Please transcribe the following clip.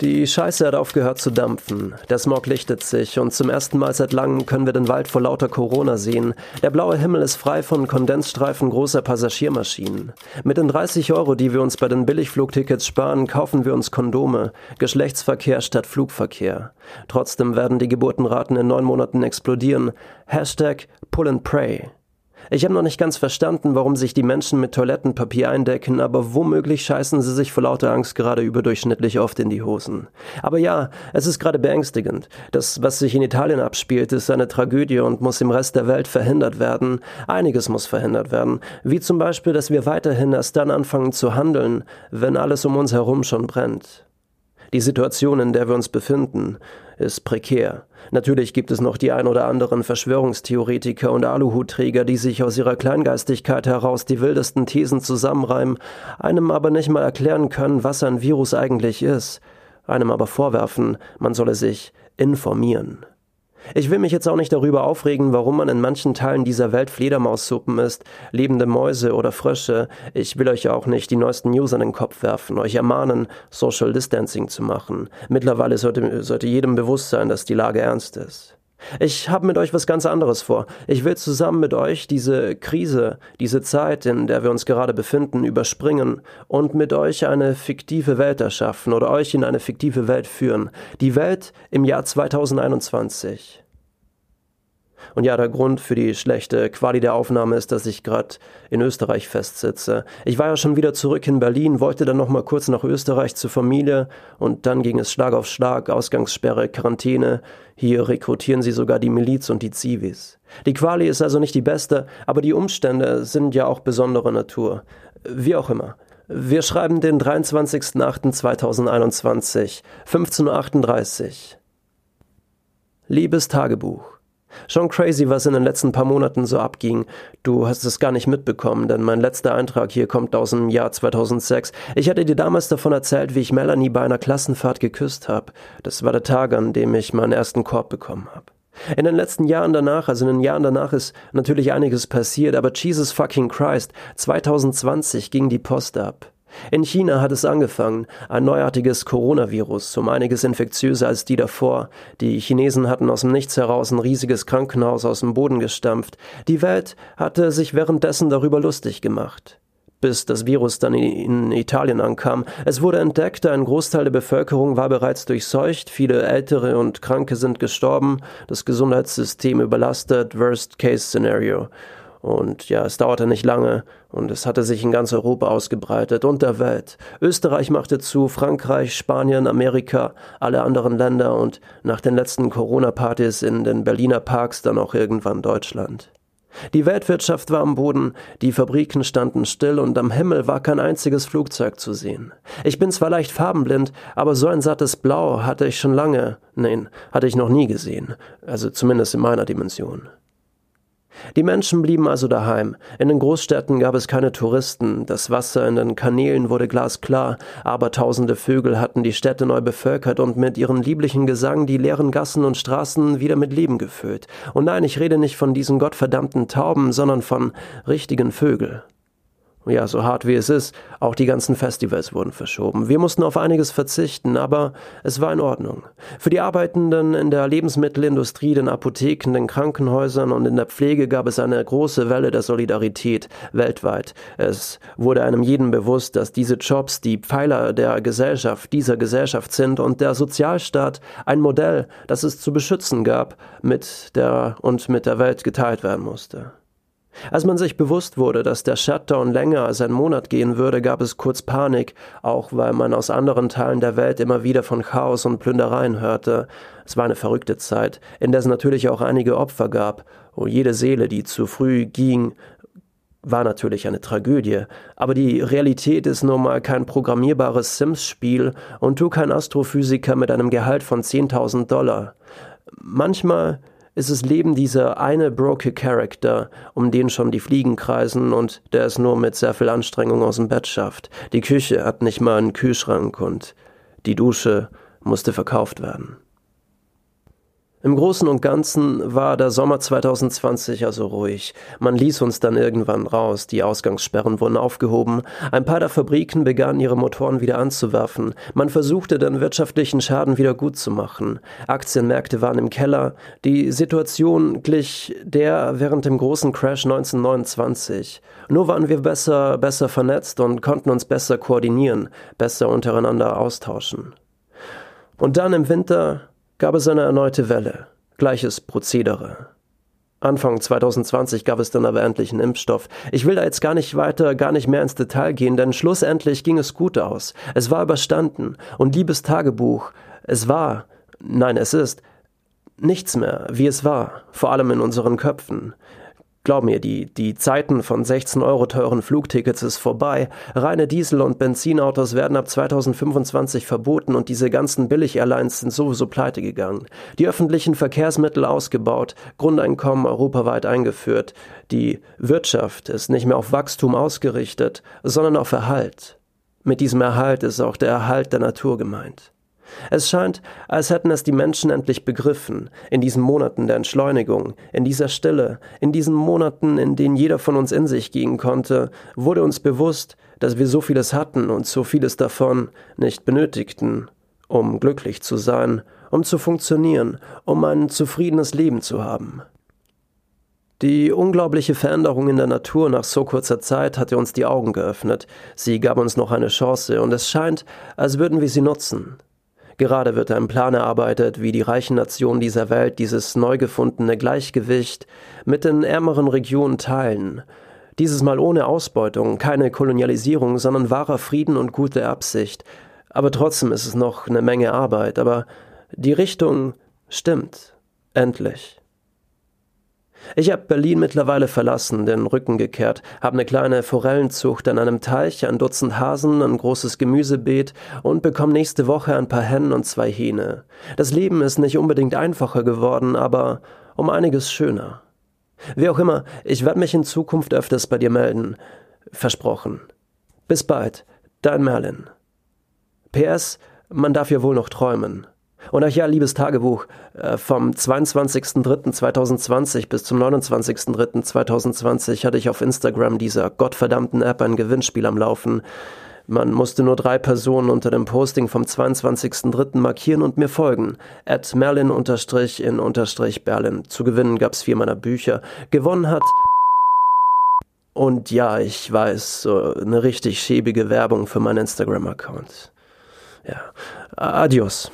Die Scheiße hat aufgehört zu dampfen. Der Smog lichtet sich und zum ersten Mal seit langem können wir den Wald vor lauter Corona sehen. Der blaue Himmel ist frei von Kondensstreifen großer Passagiermaschinen. Mit den 30 Euro, die wir uns bei den Billigflugtickets sparen, kaufen wir uns Kondome. Geschlechtsverkehr statt Flugverkehr. Trotzdem werden die Geburtenraten in neun Monaten explodieren. Hashtag Pull and Pray. Ich habe noch nicht ganz verstanden, warum sich die Menschen mit Toilettenpapier eindecken, aber womöglich scheißen sie sich vor lauter Angst gerade überdurchschnittlich oft in die Hosen. Aber ja, es ist gerade beängstigend. Das, was sich in Italien abspielt, ist eine Tragödie und muss im Rest der Welt verhindert werden. Einiges muss verhindert werden. Wie zum Beispiel, dass wir weiterhin erst dann anfangen zu handeln, wenn alles um uns herum schon brennt. Die Situation, in der wir uns befinden, ist prekär. Natürlich gibt es noch die ein oder anderen Verschwörungstheoretiker und Aluhutträger, die sich aus ihrer Kleingeistigkeit heraus die wildesten Thesen zusammenreimen, einem aber nicht mal erklären können, was ein Virus eigentlich ist, einem aber vorwerfen, man solle sich informieren. Ich will mich jetzt auch nicht darüber aufregen, warum man in manchen Teilen dieser Welt Fledermaussuppen isst, lebende Mäuse oder Frösche. Ich will euch auch nicht die neuesten News an den Kopf werfen, euch ermahnen, Social Distancing zu machen. Mittlerweile sollte, sollte jedem bewusst sein, dass die Lage ernst ist. Ich habe mit euch was ganz anderes vor. Ich will zusammen mit euch diese Krise, diese Zeit, in der wir uns gerade befinden, überspringen und mit euch eine fiktive Welt erschaffen oder euch in eine fiktive Welt führen. Die Welt im Jahr 2021. Und ja, der Grund für die schlechte Quali der Aufnahme ist, dass ich gerade in Österreich festsitze. Ich war ja schon wieder zurück in Berlin, wollte dann noch mal kurz nach Österreich zur Familie und dann ging es Schlag auf Schlag, Ausgangssperre, Quarantäne. Hier rekrutieren sie sogar die Miliz und die Zivis. Die Quali ist also nicht die beste, aber die Umstände sind ja auch besonderer Natur. Wie auch immer. Wir schreiben den 23.08.2021, 15.38 Uhr. Liebes Tagebuch. Schon crazy, was in den letzten paar Monaten so abging. Du hast es gar nicht mitbekommen, denn mein letzter Eintrag hier kommt aus dem Jahr 2006. Ich hatte dir damals davon erzählt, wie ich Melanie bei einer Klassenfahrt geküsst habe. Das war der Tag, an dem ich meinen ersten Korb bekommen habe. In den letzten Jahren danach, also in den Jahren danach ist natürlich einiges passiert, aber Jesus fucking Christ, 2020 ging die Post ab. In China hat es angefangen, ein neuartiges Coronavirus, um einiges infektiöser als die davor. Die Chinesen hatten aus dem Nichts heraus ein riesiges Krankenhaus aus dem Boden gestampft. Die Welt hatte sich währenddessen darüber lustig gemacht. Bis das Virus dann in Italien ankam. Es wurde entdeckt, ein Großteil der Bevölkerung war bereits durchseucht, viele Ältere und Kranke sind gestorben, das Gesundheitssystem überlastet, Worst-Case-Szenario. Und ja, es dauerte nicht lange und es hatte sich in ganz Europa ausgebreitet und der Welt. Österreich machte zu, Frankreich, Spanien, Amerika, alle anderen Länder und nach den letzten Corona-Partys in den Berliner Parks dann auch irgendwann Deutschland. Die Weltwirtschaft war am Boden, die Fabriken standen still und am Himmel war kein einziges Flugzeug zu sehen. Ich bin zwar leicht farbenblind, aber so ein sattes Blau hatte ich schon lange, nein, hatte ich noch nie gesehen, also zumindest in meiner Dimension. Die Menschen blieben also daheim. In den Großstädten gab es keine Touristen, das Wasser in den Kanälen wurde glasklar, aber tausende Vögel hatten die Städte neu bevölkert und mit ihrem lieblichen Gesang die leeren Gassen und Straßen wieder mit Leben gefüllt. Und nein, ich rede nicht von diesen gottverdammten Tauben, sondern von richtigen Vögeln. Ja, so hart wie es ist, auch die ganzen Festivals wurden verschoben. Wir mussten auf einiges verzichten, aber es war in Ordnung. Für die Arbeitenden in der Lebensmittelindustrie, den Apotheken, den Krankenhäusern und in der Pflege gab es eine große Welle der Solidarität weltweit. Es wurde einem jeden bewusst, dass diese Jobs die Pfeiler der Gesellschaft, dieser Gesellschaft sind und der Sozialstaat ein Modell, das es zu beschützen gab, mit der und mit der Welt geteilt werden musste. Als man sich bewusst wurde, dass der Shutdown länger als ein Monat gehen würde, gab es kurz Panik, auch weil man aus anderen Teilen der Welt immer wieder von Chaos und Plündereien hörte. Es war eine verrückte Zeit, in der es natürlich auch einige Opfer gab, und jede Seele, die zu früh ging, war natürlich eine Tragödie, aber die Realität ist nun mal kein programmierbares Sims-Spiel und du kein Astrophysiker mit einem Gehalt von 10.000 Dollar. Manchmal ist es Leben dieser eine broke Character, um den schon die Fliegen kreisen und der es nur mit sehr viel Anstrengung aus dem Bett schafft. Die Küche hat nicht mal einen Kühlschrank und die Dusche musste verkauft werden. Im Großen und Ganzen war der Sommer 2020 also ruhig. Man ließ uns dann irgendwann raus, die Ausgangssperren wurden aufgehoben, ein paar der Fabriken begannen ihre Motoren wieder anzuwerfen, man versuchte den wirtschaftlichen Schaden wieder gut zu machen. Aktienmärkte waren im Keller, die Situation glich der während dem großen Crash 1929. Nur waren wir besser, besser vernetzt und konnten uns besser koordinieren, besser untereinander austauschen. Und dann im Winter gab es eine erneute Welle. Gleiches Prozedere. Anfang 2020 gab es dann aber endlich einen Impfstoff. Ich will da jetzt gar nicht weiter, gar nicht mehr ins Detail gehen, denn schlussendlich ging es gut aus. Es war überstanden. Und liebes Tagebuch, es war, nein, es ist, nichts mehr, wie es war, vor allem in unseren Köpfen. Glaub mir, die, die Zeiten von 16 Euro teuren Flugtickets ist vorbei. Reine Diesel- und Benzinautos werden ab 2025 verboten und diese ganzen Billig-Airlines sind sowieso pleite gegangen. Die öffentlichen Verkehrsmittel ausgebaut, Grundeinkommen europaweit eingeführt. Die Wirtschaft ist nicht mehr auf Wachstum ausgerichtet, sondern auf Erhalt. Mit diesem Erhalt ist auch der Erhalt der Natur gemeint. Es scheint, als hätten es die Menschen endlich begriffen, in diesen Monaten der Entschleunigung, in dieser Stille, in diesen Monaten, in denen jeder von uns in sich gehen konnte, wurde uns bewusst, dass wir so vieles hatten und so vieles davon nicht benötigten, um glücklich zu sein, um zu funktionieren, um ein zufriedenes Leben zu haben. Die unglaubliche Veränderung in der Natur nach so kurzer Zeit hatte uns die Augen geöffnet, sie gab uns noch eine Chance, und es scheint, als würden wir sie nutzen. Gerade wird ein Plan erarbeitet, wie die reichen Nationen dieser Welt dieses neu gefundene Gleichgewicht mit den ärmeren Regionen teilen. Dieses Mal ohne Ausbeutung, keine Kolonialisierung, sondern wahrer Frieden und gute Absicht. Aber trotzdem ist es noch eine Menge Arbeit, aber die Richtung stimmt. Endlich. Ich habe Berlin mittlerweile verlassen, den Rücken gekehrt, habe eine kleine Forellenzucht an einem Teich, ein Dutzend Hasen, ein großes Gemüsebeet und bekomme nächste Woche ein paar Hennen und zwei Hähne. Das Leben ist nicht unbedingt einfacher geworden, aber um einiges schöner. Wie auch immer, ich werde mich in Zukunft öfters bei dir melden. Versprochen. Bis bald, dein Merlin. PS, man darf ja wohl noch träumen. Und ach ja, liebes Tagebuch, äh, vom 22.03.2020 bis zum 29.03.2020 hatte ich auf Instagram dieser gottverdammten App ein Gewinnspiel am Laufen. Man musste nur drei Personen unter dem Posting vom 22.03. markieren und mir folgen. At Merlin-in-Berlin. Zu gewinnen gab's vier meiner Bücher. Gewonnen hat... Und ja, ich weiß, eine richtig schäbige Werbung für meinen Instagram-Account. Ja. Adios.